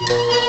Música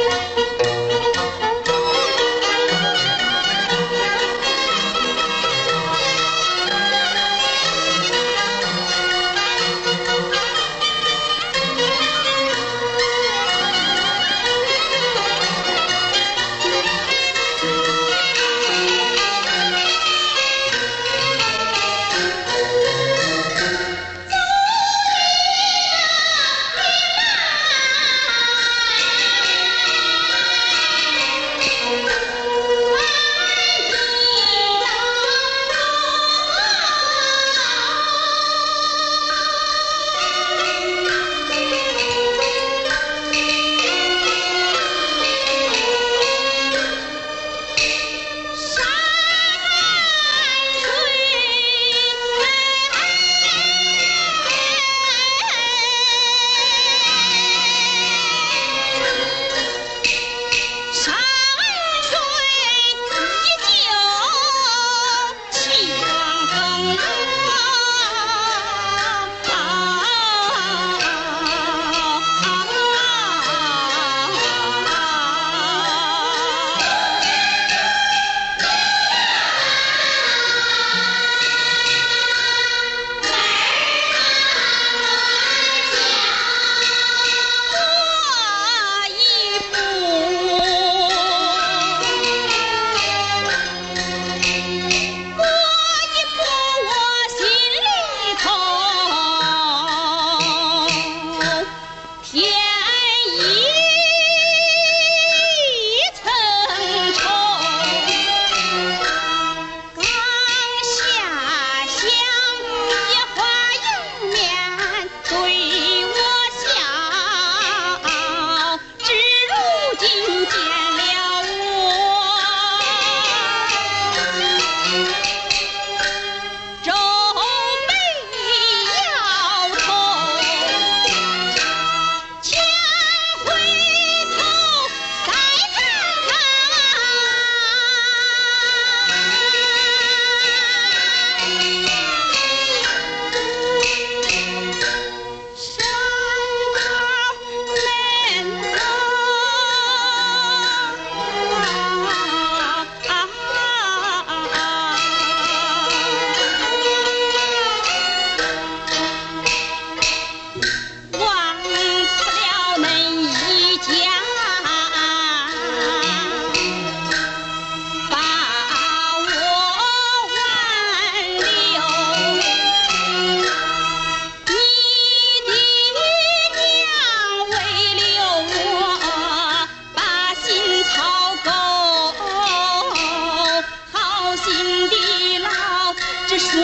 新地牢，这树